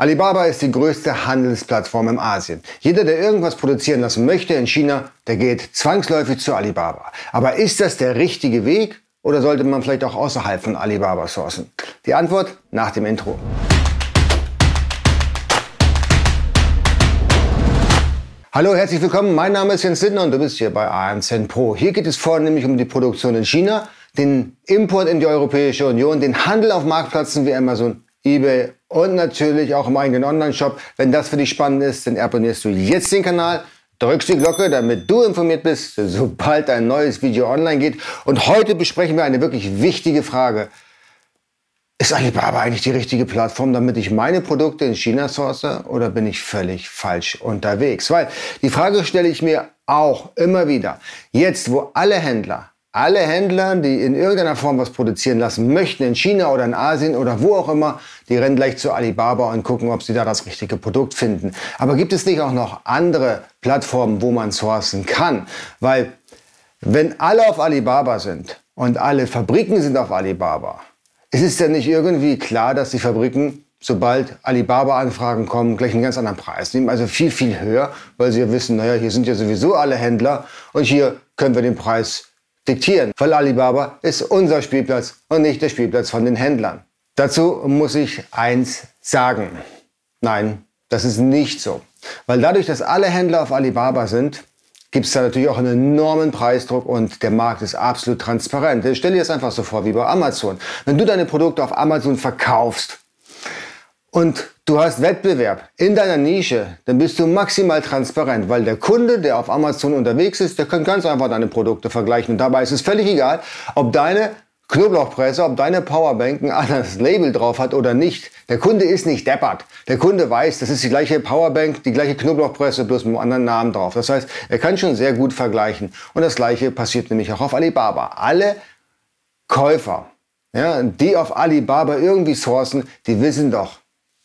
Alibaba ist die größte Handelsplattform im Asien. Jeder, der irgendwas produzieren lassen möchte in China, der geht zwangsläufig zu Alibaba. Aber ist das der richtige Weg oder sollte man vielleicht auch außerhalb von Alibaba sourcen? Die Antwort nach dem Intro. Hallo, herzlich willkommen. Mein Name ist Jens Lindner und du bist hier bei AMZN Pro. Hier geht es vornehmlich um die Produktion in China, den Import in die Europäische Union, den Handel auf Marktplätzen wie Amazon, eBay und natürlich auch im eigenen Online-Shop. Wenn das für dich spannend ist, dann abonnierst du jetzt den Kanal, drückst die Glocke, damit du informiert bist, sobald ein neues Video online geht. Und heute besprechen wir eine wirklich wichtige Frage. Ist Alibaba eigentlich die richtige Plattform, damit ich meine Produkte in China source oder bin ich völlig falsch unterwegs? Weil die Frage stelle ich mir auch immer wieder. Jetzt, wo alle Händler alle Händler, die in irgendeiner Form was produzieren lassen möchten, in China oder in Asien oder wo auch immer, die rennen gleich zu Alibaba und gucken, ob sie da das richtige Produkt finden. Aber gibt es nicht auch noch andere Plattformen, wo man sourcen kann? Weil wenn alle auf Alibaba sind und alle Fabriken sind auf Alibaba, ist es denn nicht irgendwie klar, dass die Fabriken sobald Alibaba-Anfragen kommen, gleich einen ganz anderen Preis nehmen, also viel, viel höher, weil sie ja wissen, naja, hier sind ja sowieso alle Händler und hier können wir den Preis diktieren, weil Alibaba ist unser Spielplatz und nicht der Spielplatz von den Händlern. Dazu muss ich eins sagen. Nein, das ist nicht so. Weil dadurch, dass alle Händler auf Alibaba sind, gibt es da natürlich auch einen enormen Preisdruck und der Markt ist absolut transparent. Stell dir das einfach so vor wie bei Amazon. Wenn du deine Produkte auf Amazon verkaufst, und du hast Wettbewerb in deiner Nische, dann bist du maximal transparent, weil der Kunde, der auf Amazon unterwegs ist, der kann ganz einfach deine Produkte vergleichen. Und dabei ist es völlig egal, ob deine Knoblauchpresse, ob deine Powerbank ein anderes Label drauf hat oder nicht. Der Kunde ist nicht deppert. Der Kunde weiß, das ist die gleiche Powerbank, die gleiche Knoblauchpresse, bloß mit einem anderen Namen drauf. Das heißt, er kann schon sehr gut vergleichen. Und das gleiche passiert nämlich auch auf Alibaba. Alle Käufer, ja, die auf Alibaba irgendwie sourcen, die wissen doch,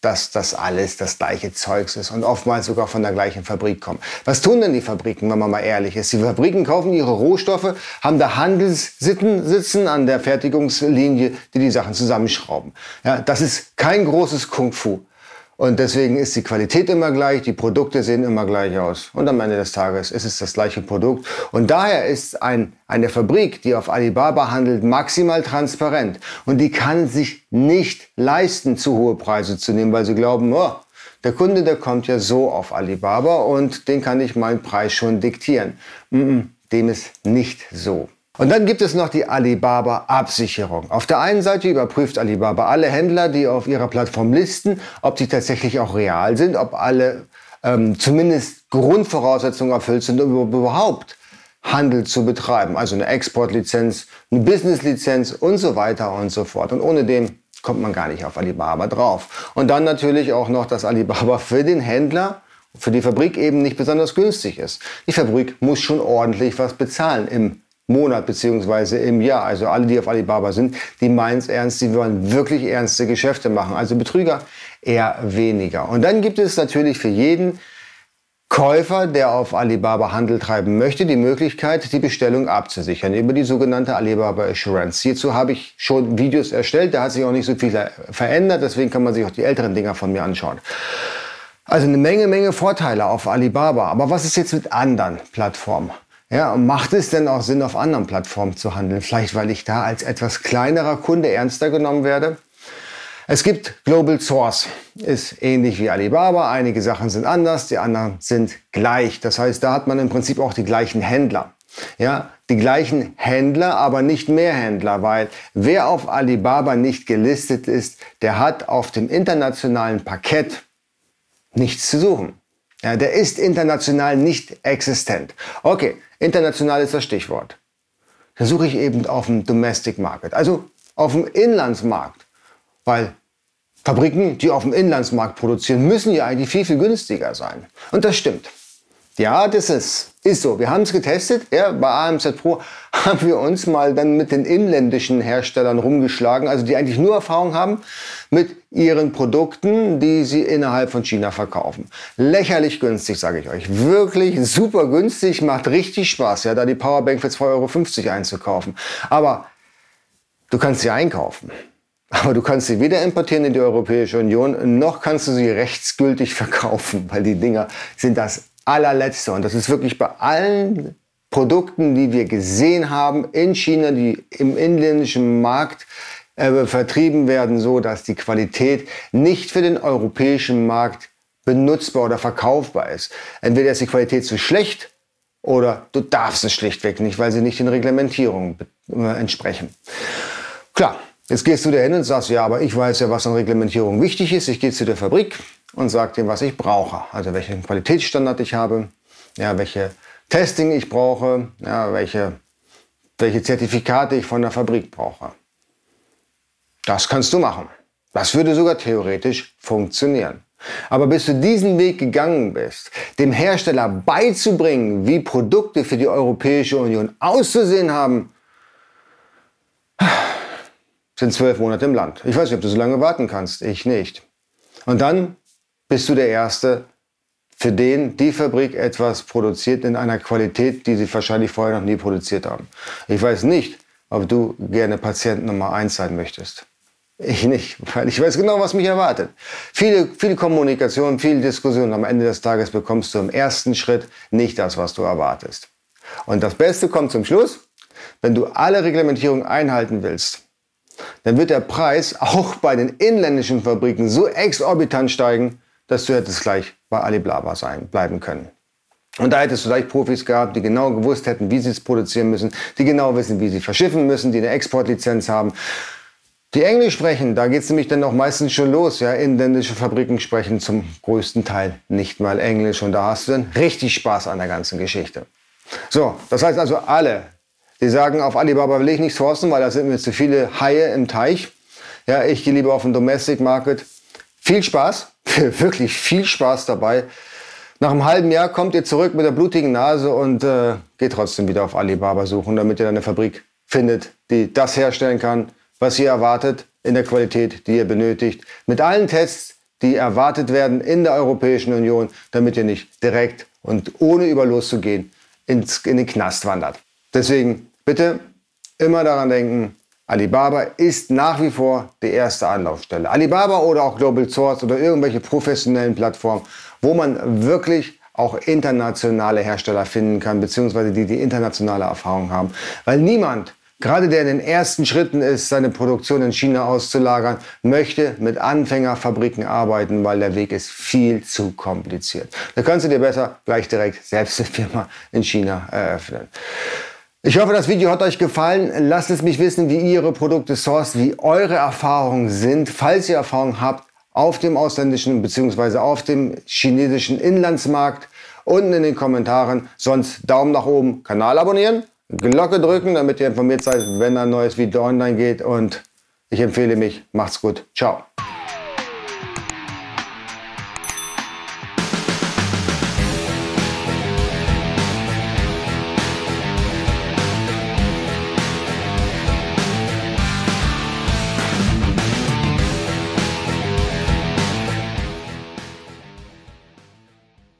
dass das alles das gleiche Zeugs ist und oftmals sogar von der gleichen Fabrik kommt. Was tun denn die Fabriken, wenn man mal ehrlich ist? Die Fabriken kaufen ihre Rohstoffe, haben da Handelssitten sitzen an der Fertigungslinie, die die Sachen zusammenschrauben. Ja, das ist kein großes Kung Fu. Und deswegen ist die Qualität immer gleich, die Produkte sehen immer gleich aus. Und am Ende des Tages ist es das gleiche Produkt. Und daher ist ein, eine Fabrik, die auf Alibaba handelt, maximal transparent. Und die kann sich nicht leisten, zu hohe Preise zu nehmen, weil sie glauben, oh, der Kunde, der kommt ja so auf Alibaba und den kann ich meinen Preis schon diktieren. dem ist nicht so. Und dann gibt es noch die Alibaba-Absicherung. Auf der einen Seite überprüft Alibaba alle Händler, die auf ihrer Plattform listen, ob sie tatsächlich auch real sind, ob alle ähm, zumindest Grundvoraussetzungen erfüllt sind, um überhaupt Handel zu betreiben. Also eine Exportlizenz, eine Businesslizenz und so weiter und so fort. Und ohne dem kommt man gar nicht auf Alibaba drauf. Und dann natürlich auch noch, dass Alibaba für den Händler für die Fabrik eben nicht besonders günstig ist. Die Fabrik muss schon ordentlich was bezahlen im Monat beziehungsweise im Jahr. Also alle, die auf Alibaba sind, die meinen es ernst, die wollen wirklich ernste Geschäfte machen. Also Betrüger eher weniger. Und dann gibt es natürlich für jeden Käufer, der auf Alibaba Handel treiben möchte, die Möglichkeit, die Bestellung abzusichern über die sogenannte Alibaba Assurance. Hierzu habe ich schon Videos erstellt, da hat sich auch nicht so viel verändert, deswegen kann man sich auch die älteren Dinger von mir anschauen. Also eine Menge, Menge Vorteile auf Alibaba. Aber was ist jetzt mit anderen Plattformen? Ja, macht es denn auch Sinn, auf anderen Plattformen zu handeln? Vielleicht, weil ich da als etwas kleinerer Kunde ernster genommen werde? Es gibt Global Source, ist ähnlich wie Alibaba. Einige Sachen sind anders, die anderen sind gleich. Das heißt, da hat man im Prinzip auch die gleichen Händler. Ja, die gleichen Händler, aber nicht mehr Händler, weil wer auf Alibaba nicht gelistet ist, der hat auf dem internationalen Parkett nichts zu suchen. Ja, der ist international nicht existent. Okay, international ist das Stichwort. Da suche ich eben auf dem Domestic Market, also auf dem Inlandsmarkt. Weil Fabriken, die auf dem Inlandsmarkt produzieren, müssen ja eigentlich viel, viel günstiger sein. Und das stimmt. Ja, das ist, ist so. Wir haben es getestet. Ja, bei AMZ Pro haben wir uns mal dann mit den inländischen Herstellern rumgeschlagen, also die eigentlich nur Erfahrung haben mit ihren Produkten, die sie innerhalb von China verkaufen. Lächerlich günstig, sage ich euch. Wirklich super günstig, macht richtig Spaß, ja, da die Powerbank für 2,50 Euro einzukaufen. Aber du kannst sie einkaufen. Aber du kannst sie weder importieren in die Europäische Union, noch kannst du sie rechtsgültig verkaufen, weil die Dinger sind das allerletzte. Und das ist wirklich bei allen Produkten, die wir gesehen haben in China, die im inländischen Markt äh, vertrieben werden, so dass die Qualität nicht für den europäischen Markt benutzbar oder verkaufbar ist. Entweder ist die Qualität zu schlecht oder du darfst es schlichtweg nicht, weil sie nicht den Reglementierungen äh, entsprechen. Klar, jetzt gehst du da hin und sagst, ja, aber ich weiß ja, was an Reglementierung wichtig ist. Ich gehe zu der Fabrik und sage dem, was ich brauche. Also welchen Qualitätsstandard ich habe, ja, welche Testing ich brauche, ja, welche, welche Zertifikate ich von der Fabrik brauche. Das kannst du machen. Das würde sogar theoretisch funktionieren. Aber bis du diesen Weg gegangen bist, dem Hersteller beizubringen, wie Produkte für die Europäische Union auszusehen haben, sind zwölf Monate im Land. Ich weiß nicht, ob du so lange warten kannst. Ich nicht. Und dann bist du der Erste, für den die Fabrik etwas produziert in einer Qualität, die sie wahrscheinlich vorher noch nie produziert haben. Ich weiß nicht, ob du gerne Patient Nummer eins sein möchtest. Ich nicht, weil ich weiß genau, was mich erwartet. Viele, viel Kommunikation, viel Diskussion. Am Ende des Tages bekommst du im ersten Schritt nicht das, was du erwartest. Und das Beste kommt zum Schluss. Wenn du alle Reglementierungen einhalten willst, dann wird der Preis auch bei den inländischen Fabriken so exorbitant steigen, dass du hättest gleich bei Alibaba sein, bleiben können. Und da hättest du gleich Profis gehabt, die genau gewusst hätten, wie sie es produzieren müssen, die genau wissen, wie sie verschiffen müssen, die eine Exportlizenz haben die Englisch sprechen, da geht es nämlich dann auch meistens schon los. Ja, inländische Fabriken sprechen zum größten Teil nicht mal Englisch und da hast du dann richtig Spaß an der ganzen Geschichte. So, das heißt also alle, die sagen, auf Alibaba will ich nichts forsten, weil da sind mir zu viele Haie im Teich. Ja, ich gehe lieber auf den Domestic Market. Viel Spaß, wirklich viel Spaß dabei. Nach einem halben Jahr kommt ihr zurück mit der blutigen Nase und äh, geht trotzdem wieder auf Alibaba suchen, damit ihr eine Fabrik findet, die das herstellen kann, was ihr erwartet in der Qualität, die ihr benötigt, mit allen Tests, die erwartet werden in der Europäischen Union, damit ihr nicht direkt und ohne über loszugehen ins, in den Knast wandert. Deswegen bitte immer daran denken, Alibaba ist nach wie vor die erste Anlaufstelle. Alibaba oder auch Global Source oder irgendwelche professionellen Plattformen, wo man wirklich auch internationale Hersteller finden kann, beziehungsweise die die internationale Erfahrung haben. Weil niemand Gerade der in den ersten Schritten ist, seine Produktion in China auszulagern, möchte mit Anfängerfabriken arbeiten, weil der Weg ist viel zu kompliziert. Da kannst du dir besser gleich direkt selbst eine Firma in China eröffnen. Ich hoffe, das Video hat euch gefallen. Lasst es mich wissen, wie ihr ihre Produkte sourced, wie eure Erfahrungen sind. Falls ihr Erfahrungen habt auf dem ausländischen bzw. auf dem chinesischen Inlandsmarkt, unten in den Kommentaren. Sonst Daumen nach oben, Kanal abonnieren Glocke drücken, damit ihr informiert seid, wenn ein neues Video online geht. Und ich empfehle mich. Macht's gut. Ciao.